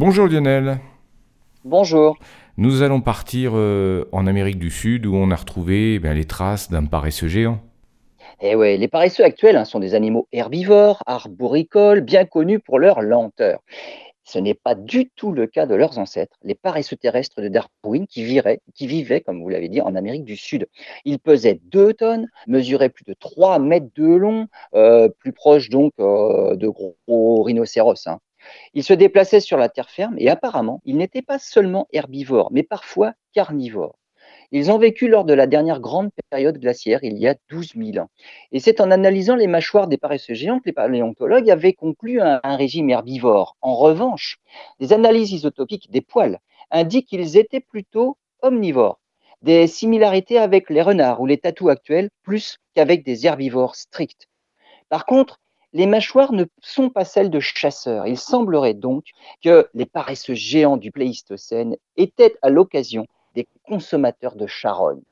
Bonjour Lionel. Bonjour. Nous allons partir euh, en Amérique du Sud où on a retrouvé eh bien, les traces d'un paresseux géant. Eh ouais, les paresseux actuels hein, sont des animaux herbivores, arboricoles, bien connus pour leur lenteur. Ce n'est pas du tout le cas de leurs ancêtres, les paresseux terrestres de Darwin qui, viraient- qui vivaient, comme vous l'avez dit, en Amérique du Sud. Ils pesaient 2 tonnes, mesuraient plus de 3 mètres de long, euh, plus proches donc euh, de gros, gros rhinocéros. hein. Ils se déplaçaient sur la terre ferme et apparemment, ils n'étaient pas seulement herbivores, mais parfois carnivores. Ils ont vécu lors de la dernière grande période glaciaire, il y a 12 000 ans. Et c'est en analysant les mâchoires des paresseux géants que les paléontologues avaient conclu un, un régime herbivore. En revanche, des analyses isotopiques des poils indiquent qu'ils étaient plutôt omnivores. Des similarités avec les renards ou les tatous actuels, plus qu'avec des herbivores stricts. Par contre, les mâchoires ne sont pas celles de chasseurs. Il semblerait donc que les paresseux géants du Pléistocène étaient à l'occasion des consommateurs de charognes.